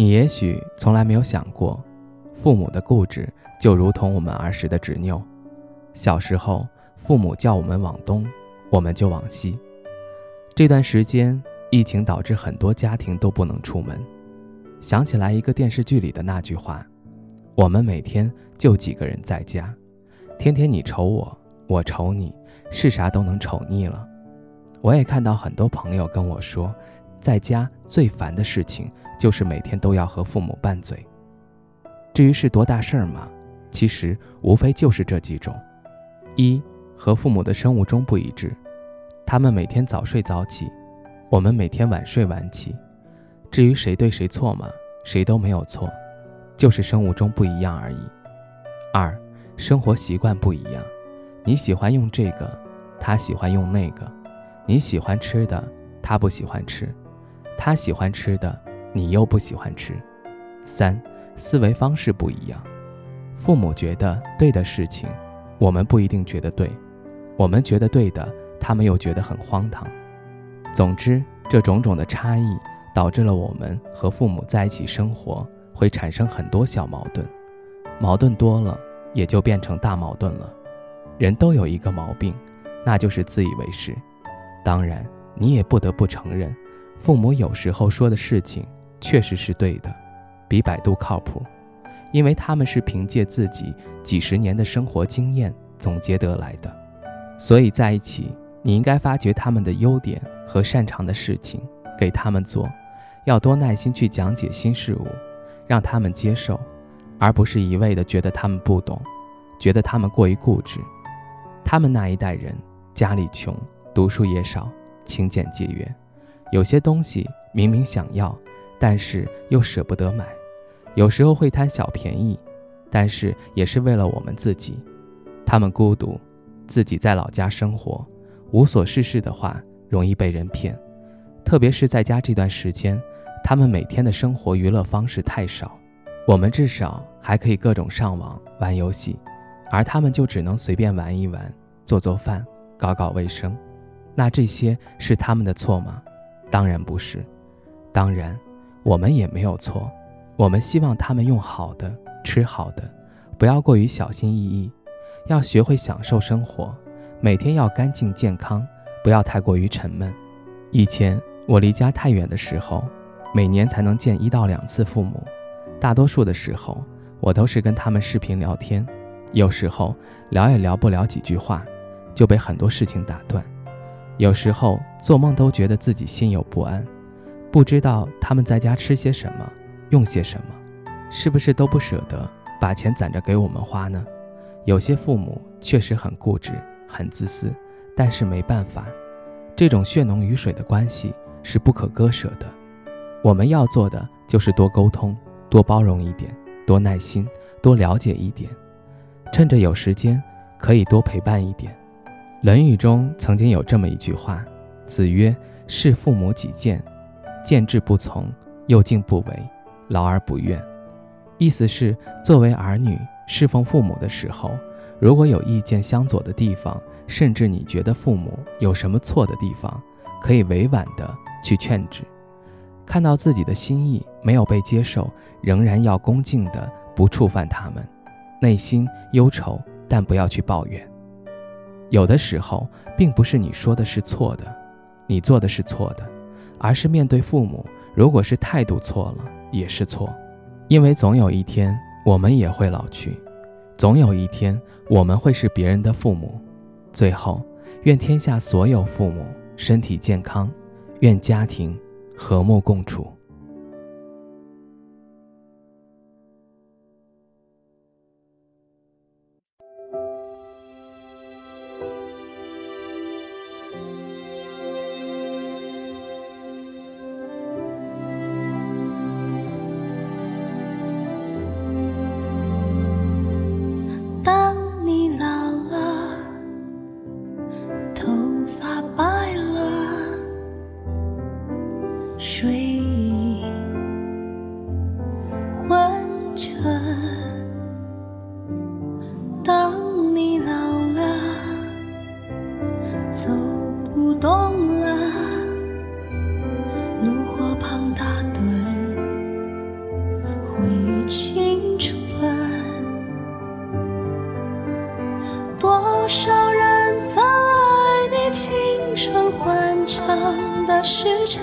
你也许从来没有想过，父母的固执就如同我们儿时的执拗。小时候，父母叫我们往东，我们就往西。这段时间，疫情导致很多家庭都不能出门。想起来一个电视剧里的那句话：“我们每天就几个人在家，天天你瞅我，我瞅你，是啥都能瞅腻了。”我也看到很多朋友跟我说，在家最烦的事情。就是每天都要和父母拌嘴。至于是多大事儿嘛，其实无非就是这几种：一和父母的生物钟不一致，他们每天早睡早起，我们每天晚睡晚起。至于谁对谁错嘛，谁都没有错，就是生物钟不一样而已。二生活习惯不一样，你喜欢用这个，他喜欢用那个；你喜欢吃的，他不喜欢吃；他喜欢吃的。你又不喜欢吃。三，思维方式不一样，父母觉得对的事情，我们不一定觉得对；我们觉得对的，他们又觉得很荒唐。总之，这种种的差异导致了我们和父母在一起生活会产生很多小矛盾，矛盾多了也就变成大矛盾了。人都有一个毛病，那就是自以为是。当然，你也不得不承认，父母有时候说的事情。确实是对的，比百度靠谱，因为他们是凭借自己几十年的生活经验总结得来的。所以在一起，你应该发掘他们的优点和擅长的事情，给他们做，要多耐心去讲解新事物，让他们接受，而不是一味的觉得他们不懂，觉得他们过于固执。他们那一代人家里穷，读书也少，勤俭节约，有些东西明明想要。但是又舍不得买，有时候会贪小便宜，但是也是为了我们自己。他们孤独，自己在老家生活，无所事事的话，容易被人骗。特别是在家这段时间，他们每天的生活娱乐方式太少，我们至少还可以各种上网玩游戏，而他们就只能随便玩一玩，做做饭，搞搞卫生。那这些是他们的错吗？当然不是，当然。我们也没有错，我们希望他们用好的吃好的，不要过于小心翼翼，要学会享受生活，每天要干净健康，不要太过于沉闷。以前我离家太远的时候，每年才能见一到两次父母，大多数的时候我都是跟他们视频聊天，有时候聊也聊不了几句话，就被很多事情打断，有时候做梦都觉得自己心有不安。不知道他们在家吃些什么，用些什么，是不是都不舍得把钱攒着给我们花呢？有些父母确实很固执、很自私，但是没办法，这种血浓于水的关系是不可割舍的。我们要做的就是多沟通、多包容一点、多耐心、多了解一点，趁着有时间可以多陪伴一点。《论语》中曾经有这么一句话：“子曰：视父母己见。”见志不从，又敬不为，劳而不怨。意思是，作为儿女侍奉父母的时候，如果有意见相左的地方，甚至你觉得父母有什么错的地方，可以委婉的去劝止。看到自己的心意没有被接受，仍然要恭敬的不触犯他们，内心忧愁，但不要去抱怨。有的时候，并不是你说的是错的，你做的是错的。而是面对父母，如果是态度错了，也是错，因为总有一天我们也会老去，总有一天我们会是别人的父母。最后，愿天下所有父母身体健康，愿家庭和睦共处。当你老了，走不动了，炉火旁打盹，回忆青春。多少人在爱你青春欢畅的时辰，